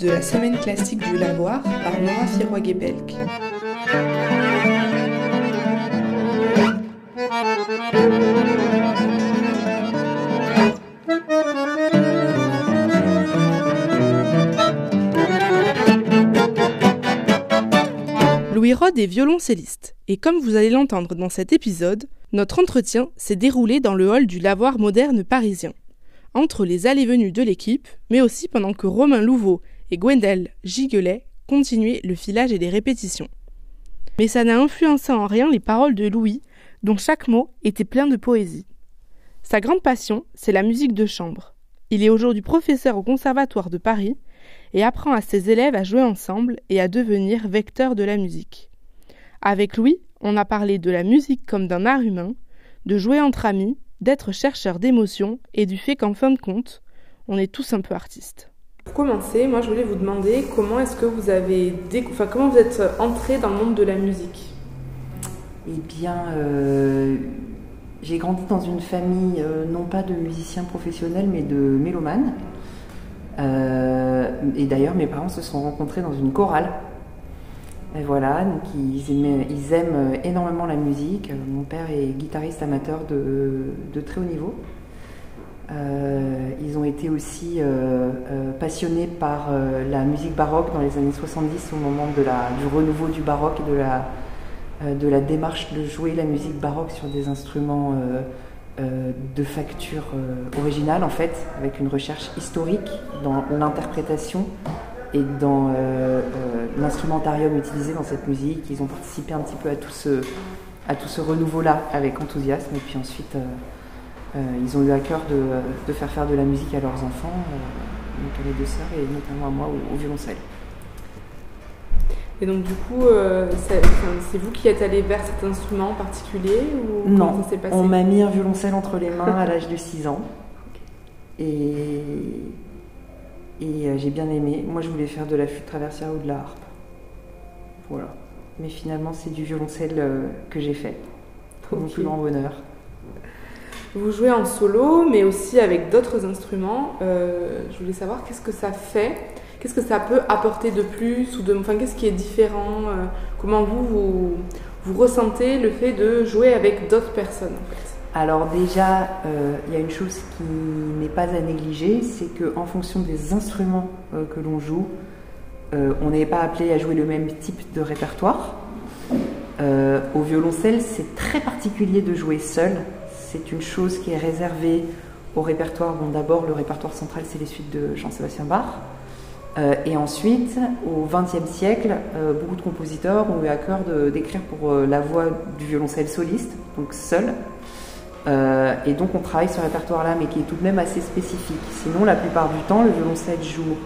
de la semaine classique du Lavoir par Nora Firogue-Belk. Louis Rod est violoncelliste, et comme vous allez l'entendre dans cet épisode, notre entretien s'est déroulé dans le hall du lavoir moderne parisien entre les allées-venues de l'équipe, mais aussi pendant que Romain Louveau et Gwendel Giguelet continuaient le filage et les répétitions. Mais ça n'a influencé en rien les paroles de Louis, dont chaque mot était plein de poésie. Sa grande passion, c'est la musique de chambre. Il est aujourd'hui professeur au Conservatoire de Paris et apprend à ses élèves à jouer ensemble et à devenir vecteurs de la musique. Avec Louis, on a parlé de la musique comme d'un art humain, de jouer entre amis, d'être chercheur d'émotions et du fait qu'en fin de compte, on est tous un peu artistes. Pour commencer, moi je voulais vous demander comment est-ce que vous avez enfin, comment vous êtes entré dans le monde de la musique? Eh bien, euh, j'ai grandi dans une famille euh, non pas de musiciens professionnels mais de mélomanes. Euh, et d'ailleurs, mes parents se sont rencontrés dans une chorale et voilà, donc ils, aiment énormément la musique. Mon père est guitariste amateur de, très haut niveau. Euh, ils ont été aussi euh, euh, passionnés par la musique baroque dans les années 70 au moment du renouveau du baroque et de la, démarche de jouer la musique baroque sur des instruments de facture originale en fait, avec une recherche historique dans l'interprétation et dans l'instrumentarium utilisé dans cette musique. Ils ont participé un petit peu à tout ce, renouveau-là avec enthousiasme. Et puis ensuite, ils ont eu à cœur de, de, faire faire de la musique à leurs enfants, donc à les deux sœurs et notamment à moi au, violoncelle. Et donc du coup, c'est vous qui êtes allé vers cet instrument en particulier ou Non, ça passé on m'a mis un violoncelle entre les mains à l'âge de 6 ans. Et et euh, j'ai bien aimé. Moi, je voulais faire de la flûte traversière ou de la harpe. Voilà. Mais finalement, c'est du violoncelle euh, que j'ai fait. Pour mon plus grand bonheur. Vous jouez en solo, mais aussi avec d'autres instruments. Euh, je voulais savoir qu'est-ce que ça fait, qu'est-ce que ça peut apporter de plus, ou enfin, qu'est-ce qui est différent, comment vous, vous, ressentez le fait de jouer avec d'autres personnes. Alors déjà, euh, il y a une chose qui n'est pas à négliger, c'est qu'en fonction des instruments euh, que l'on joue, euh, on n'est pas appelé à jouer le même type de répertoire. au violoncelle, c'est très particulier de jouer seul. C'est une chose qui est réservée au répertoire. Bon, d'abord, le répertoire central, c'est les suites de Jean-Sébastien Bach. et ensuite, au XXe siècle, beaucoup de compositeurs ont eu à cœur d'écrire pour la voix du violoncelle soliste, donc seul, euh, et donc on travaille ce répertoire-là, mais qui est tout de même assez spécifique. Sinon, la plupart du temps, le violoncelle joue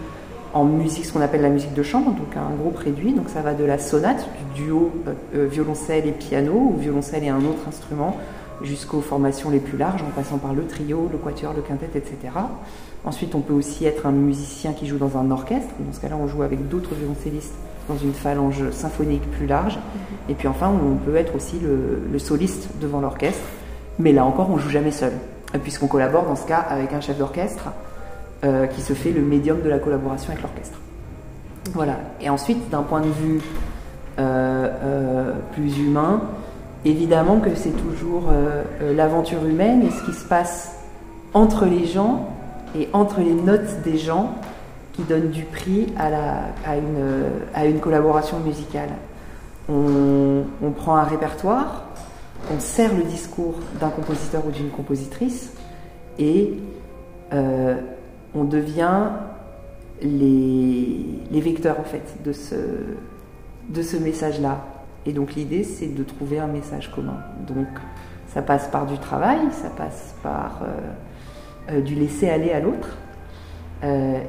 en musique, ce qu'on appelle la musique de chambre, donc un groupe réduit. Donc ça va de la sonate, du duo euh, euh, violoncelle et piano, ou violoncelle et un autre instrument, jusqu'aux formations les plus larges, en passant par le trio, le quatuor, le quintet, etc. Ensuite, on peut aussi être un musicien qui joue dans un orchestre. Dans ce cas-là, on joue avec d'autres violoncellistes dans une phalange symphonique plus large. Et puis enfin, on peut être aussi le soliste devant l'orchestre mais là encore, on joue jamais seul, puisqu'on collabore dans ce cas avec un chef d'orchestre euh, qui se fait le médium de la collaboration avec l'orchestre. Voilà. Et ensuite, d'un point de vue euh, euh, plus humain, évidemment que c'est toujours l'aventure humaine et ce qui se passe entre les gens et entre les notes des gens qui donnent du prix à, la, à, une, à une collaboration musicale. On, prend un répertoire, on sert le discours d'un compositeur ou d'une compositrice et euh, on devient les, vecteurs en fait de ce, de ce message-là. Et donc l'idée c'est de trouver un message commun. Donc ça passe par du travail, ça passe par euh, euh, du laisser aller à l'autre.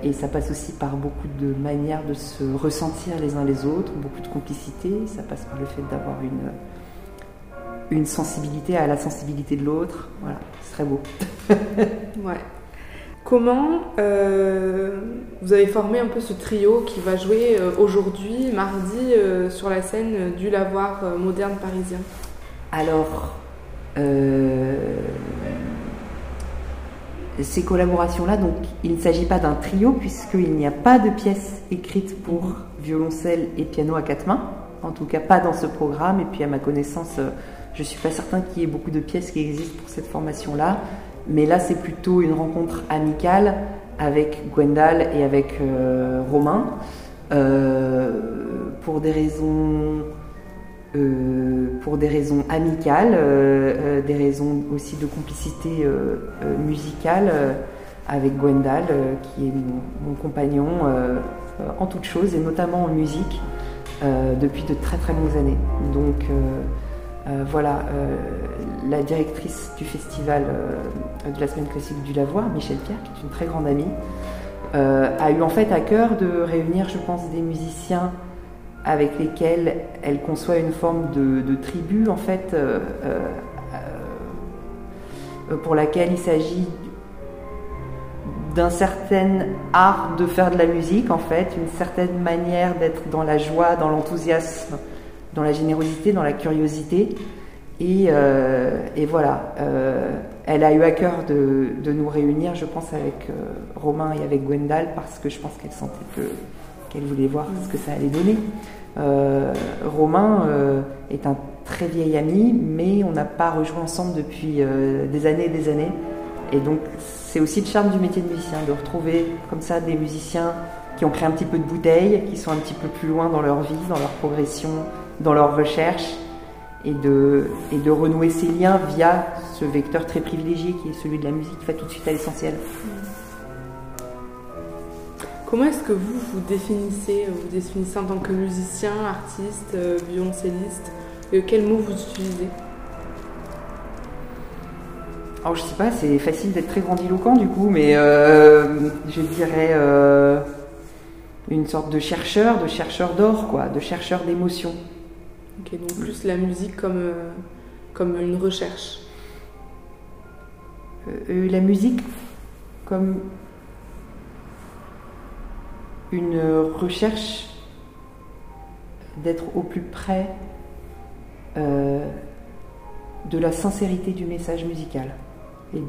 et ça passe aussi par beaucoup de manières de se ressentir les uns les autres, beaucoup de complicité. Ça passe par le fait d'avoir une, une sensibilité à la sensibilité de l'autre. Voilà, ce serait beau. ouais. Comment euh, vous avez formé un peu ce trio qui va jouer euh, aujourd'hui, mardi, euh, sur la scène du lavoir moderne parisien? Ces collaborations-là, donc il ne s'agit pas d'un trio puisqu'il n'y a pas de pièce écrite pour violoncelle et piano à quatre mains, en tout cas pas dans ce programme, et puis à ma connaissance, je ne suis pas certain qu'il y ait beaucoup de pièces qui existent pour cette formation-là, mais là c'est plutôt une rencontre amicale avec Gwendal et avec euh, Romain, euh, pour des raisons euh, pour des raisons amicales, des raisons aussi de complicité musicale avec Gwendal, qui est mon, compagnon en toutes choses et notamment en musique depuis de très très longues années. Donc voilà, la directrice du festival de la semaine classique du Lavoir, Michel Pierre, qui est une très grande amie, a eu en fait à cœur de réunir, je pense, des musiciens avec lesquels elle conçoit une forme de, tribu, en fait, euh, euh, euh, pour laquelle il s'agit d'un certain art de faire de la musique, en fait, une certaine manière d'être dans la joie, dans l'enthousiasme, dans la générosité, dans la curiosité. Et, voilà, elle a eu à cœur de, nous réunir, je pense, avec Romain et avec Gwendal, parce que je pense qu'elle sentait que qu'elle voulait voir ce que ça allait donner. Euh, Romain euh, est un très vieil ami, mais on n'a pas rejoué ensemble depuis euh, des années et des années. Et donc c'est aussi le charme du métier de musicien, de retrouver comme ça des musiciens qui ont pris un petit peu de bouteille, qui sont un petit peu plus loin dans leur vie, dans leur progression, dans leur recherche, et de, et de renouer ces liens via ce vecteur très privilégié qui est celui de la musique, qui va tout de suite à l'essentiel. Comment est-ce que vous vous définissez, vous définissez en tant que musicien, artiste, euh, violoncelliste et Quels mots vous utilisez? Alors je sais pas, c'est facile d'être très grandiloquent du coup, mais euh, je dirais euh, une sorte de chercheur, de chercheur d'or, quoi, de chercheur d'émotions. Donc plus la musique comme, comme une recherche. la musique comme une recherche d'être au plus près euh, de la sincérité du message musical et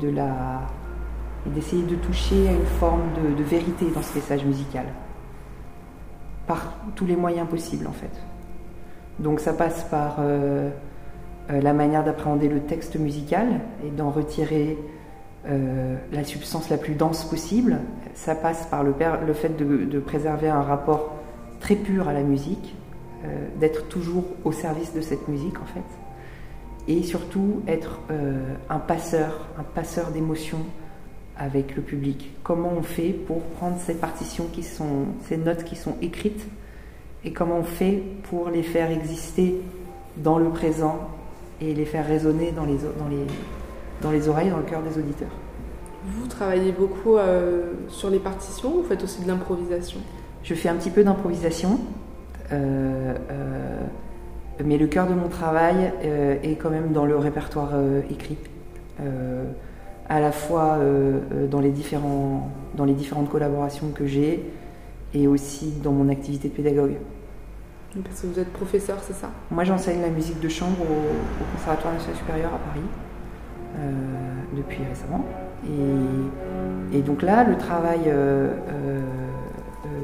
d'essayer de toucher à une forme de, vérité dans ce message musical par tous les moyens possibles en fait. Donc ça passe par euh, euh, la manière d'appréhender le texte musical et d'en retirer euh, la substance la plus dense possible. Ça passe par le, fait de, préserver un rapport très pur à la musique, d'être toujours au service de cette musique en fait, et surtout être un passeur, un passeur d'émotions avec le public. Comment on fait pour prendre ces partitions qui sont, ces notes qui sont écrites, et comment on fait pour les faire exister dans le présent et les faire résonner dans les, dans les, dans les oreilles, dans le cœur des auditeurs. Vous travaillez beaucoup euh, sur les partitions ou vous faites aussi de l'improvisation? Je fais un petit peu d'improvisation, euh, euh, mais le cœur de mon travail est quand même dans le répertoire écrit, à la fois dans, les différents, dans les différentes collaborations que j'ai et aussi dans mon activité de pédagogue. Parce que vous êtes professeur, c'est ça? Moi, j'enseigne la musique de chambre au, au Conservatoire national supérieur à Paris. Euh, depuis récemment. Et, donc là, le travail euh, euh,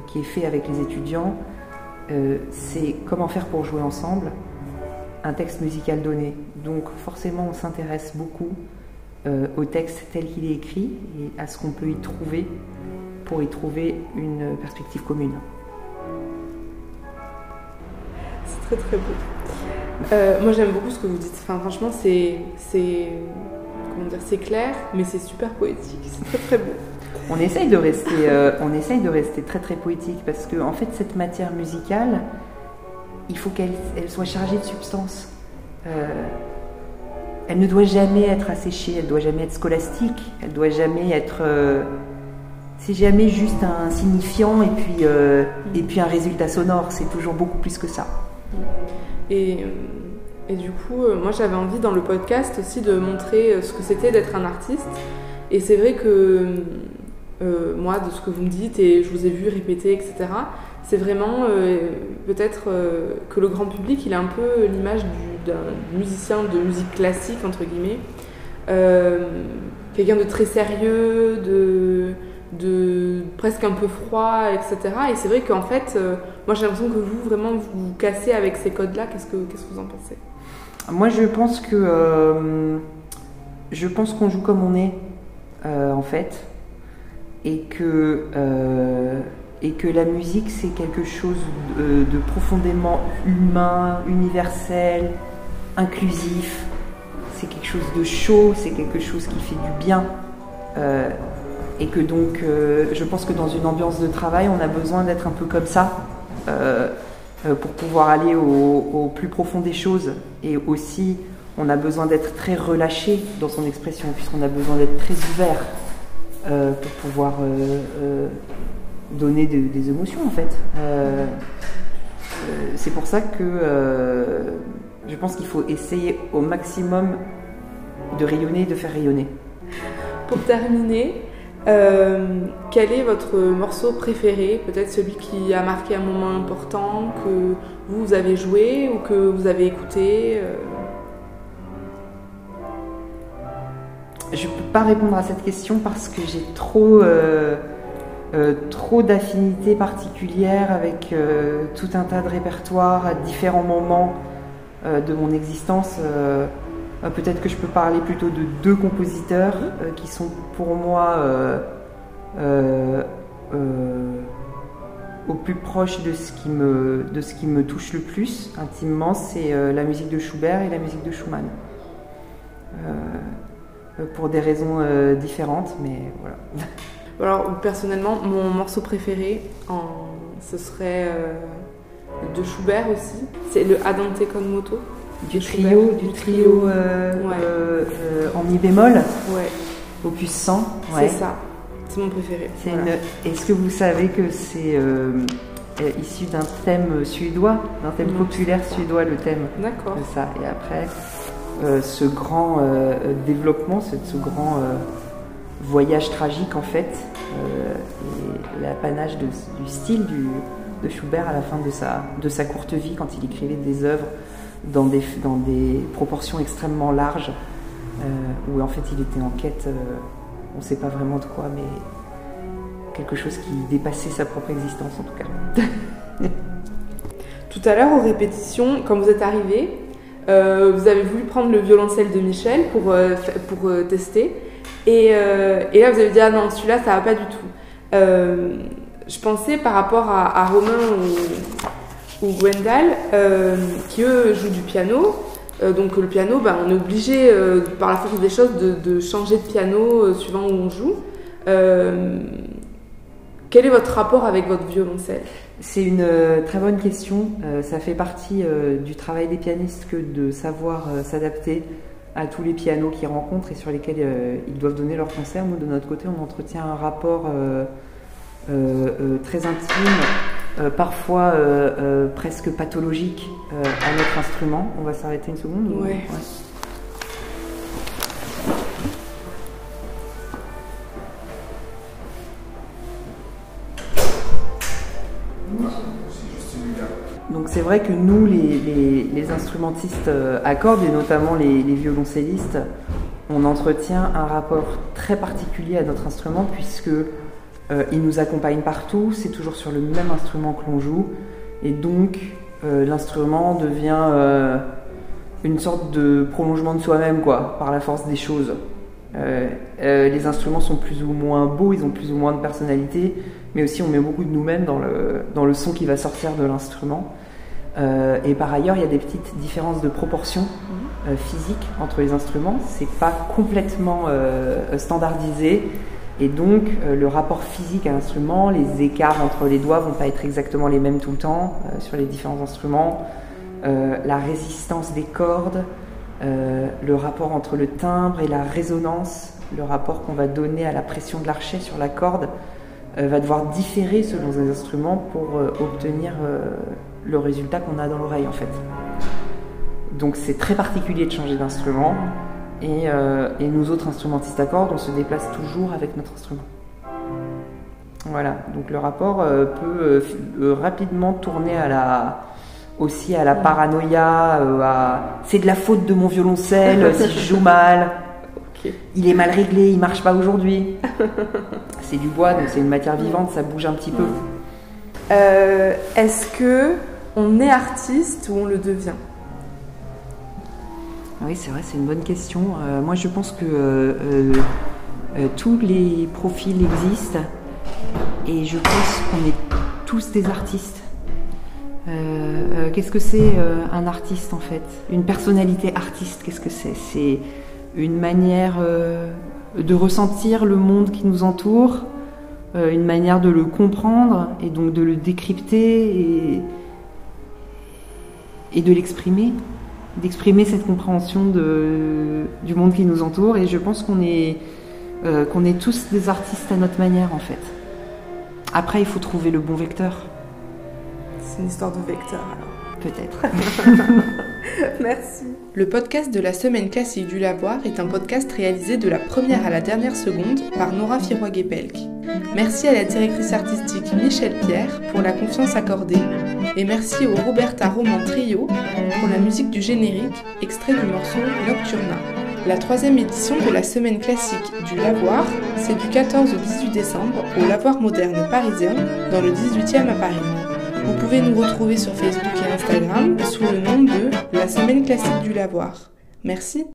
qui est fait avec les étudiants, c'est comment faire pour jouer ensemble un texte musical donné. Donc forcément, on s'intéresse beaucoup au texte tel qu'il est écrit et à ce qu'on peut y trouver pour y trouver une perspective commune. C'est très très beau. moi j'aime beaucoup ce que vous dites. Enfin, franchement, c'est comment dire, c'est clair, mais c'est super poétique, c'est très très beau. On essaye de rester, euh, on essaye de rester très très poétique parce que en fait cette matière musicale, il faut qu'elle elle soit chargée de substance. Euh, elle ne doit jamais être asséchée, elle doit jamais être scolastique, elle doit jamais être. Euh, c'est jamais juste un signifiant et puis, et puis un résultat sonore, c'est toujours beaucoup plus que ça. Et et du coup, euh, moi j'avais envie dans le podcast aussi de montrer euh, ce que c'était d'être un artiste. Et c'est vrai que euh, moi, de ce que vous me dites, et je vous ai vu répéter, etc., c'est vraiment peut-être que le grand public, il a un peu l'image d'un musicien de musique classique, entre guillemets. quelqu'un de très sérieux, de, presque un peu froid, etc. Et c'est vrai qu'en fait, euh, moi j'ai l'impression que vous, vraiment, vous cassez avec ces codes-là. Qu'est-ce que, qu'est-ce que vous en pensez? Moi, je pense que euh, je pense qu'on joue comme on est, euh, en fait, et que et que la musique c'est quelque chose de profondément humain, universel, inclusif. C'est quelque chose de chaud, c'est quelque chose qui fait du bien. Et que donc, euh, je pense que dans une ambiance de travail, on a besoin d'être un peu comme ça euh, euh, pour pouvoir aller au, plus profond des choses. Et aussi, on a besoin d'être très relâché dans son expression, puisqu'on a besoin d'être très ouvert pour pouvoir donner de- des émotions, en fait. C'est pour ça que je pense qu'il faut essayer au maximum de rayonner et de faire rayonner. Pour terminer, euh, quel est votre morceau préféré? Peut-être celui qui a marqué un moment important que vous avez joué ou que vous avez écouté euh, Je ne peux pas répondre à cette question parce que j'ai trop, euh, trop d'affinités particulières avec tout un tas de répertoires à différents moments de mon existence. Euh, Peut-être que je peux parler plutôt de deux compositeurs euh, qui sont pour moi euh, au plus proche de ce qui me, de ce qui me touche le plus intimement, c'est la musique de Schubert et la musique de Schumann. Pour des raisons différentes, mais voilà. Alors personnellement, mon morceau préféré, ce serait de Schubert aussi. C'est le Adante con moto. Du trio, du du trio. euh, Ouais. euh, euh, en mi bémol, Ouais, opus 100. c'est ça. C'est mon préféré. C'est Voilà. une- Est-ce que vous savez que c'est euh, euh, issu d'un thème suédois, d'un thème populaire suédois, le thème D'accord. de ça? Et après, euh, ce grand euh, développement, ce, ce grand euh, voyage tragique en fait, euh, et l'apanage du style du, de Schubert à la fin de sa, de sa courte vie, quand il écrivait des œuvres dans des, dans des proportions extrêmement larges, euh, où en fait il était en quête, euh, on ne sait pas vraiment de quoi, mais quelque chose qui dépassait sa propre existence en tout cas. Tout à l'heure, aux répétitions, quand vous êtes arrivé, euh, vous avez voulu prendre le violoncelle de Michel pour, pour tester. Et, et là, vous avez dit, ah non, celui-là, ça va pas du tout. Je pensais par rapport à, à Romain ou, Gwendal, euh, qui eux jouent du piano. Euh, donc le piano, ben, on est obligé, euh, par la force des choses, de, changer de piano suivant où on joue. Quel est votre rapport avec votre violoncelle? C'est une très bonne question. Ça fait partie du travail des pianistes que de savoir s'adapter à tous les pianos qu'ils rencontrent et sur lesquels ils doivent donner leur concert. Nous, de notre côté, on entretient un rapport très intime, euh, parfois euh, euh, presque pathologique à notre instrument. On va s'arrêter une seconde Ouais. Donc c'est vrai que nous, les, les- les instrumentistes à cordes, et notamment les, les violoncellistes, on entretient un rapport très particulier à notre instrument puisque euh, il nous accompagne partout, c'est toujours sur le même instrument que l'on joue, et donc euh, l'instrument devient euh, une sorte de prolongement de soi-même, quoi, par la force des choses. Les instruments sont plus ou moins beaux, ils ont plus ou moins de personnalité, mais aussi on met beaucoup de nous-mêmes dans le, dans le son qui va sortir de l'instrument. Et par ailleurs, il y a des petites différences de proportion euh, physique entre les instruments. C'est pas complètement standardisé. Et donc, euh, le rapport physique à l'instrument, les écarts entre les doigts vont pas être exactement les mêmes tout le temps euh, sur les différents instruments. Euh, la résistance des cordes, le rapport entre le timbre et la résonance, le rapport qu'on va donner à la pression de l'archet sur la corde, va devoir différer selon les instruments pour obtenir le résultat qu'on a dans l'oreille en fait. Donc c'est très particulier de changer d'instrument et, euh, et nous autres instrumentistes à cordes, on se déplace toujours avec notre instrument. Voilà, donc le rapport euh, peut euh, euh, rapidement tourner à la, aussi à la paranoïa, euh, à c'est de la faute de mon violoncelle si je joue mal. Il est mal réglé, il marche pas aujourd'hui. c'est du bois, donc c'est une matière vivante, ça bouge un petit peu. Euh, Est-ce que on est artiste ou on le devient? Oui, c'est vrai, c'est une bonne question. Euh, moi, je pense que euh, euh, tous les profils existent et je pense qu'on est tous des artistes. Qu'est-ce que c'est un artiste en fait? Une personnalité artiste, qu'est-ce que c'est? C'est une manière de ressentir le monde qui nous entoure, une manière de le comprendre et donc de le décrypter et de l'exprimer, d'exprimer cette compréhension du monde qui nous entoure. Et je pense qu'on est, euh, qu'on est tous des artistes à notre manière en fait. Après, il faut trouver le bon vecteur, C'est une histoire de vecteur alors. Peut-être. Merci. Le podcast de la semaine classique du Lavoir est un podcast réalisé de la première à la dernière seconde par Nora Firoig-Pelk. Merci à la directrice artistique Michel Pierre pour la confiance accordée et merci au Roberta Roman Trio pour la musique du générique, extrait du morceau Nocturna. La troisième édition de la semaine classique du Lavoir, c'est du 14 au 18 décembre au Lavoir moderne parisien dans le 18e à Paris. Vous pouvez nous retrouver sur Facebook et Instagram sous le nom de La Semaine Classique du Lavoir. Merci.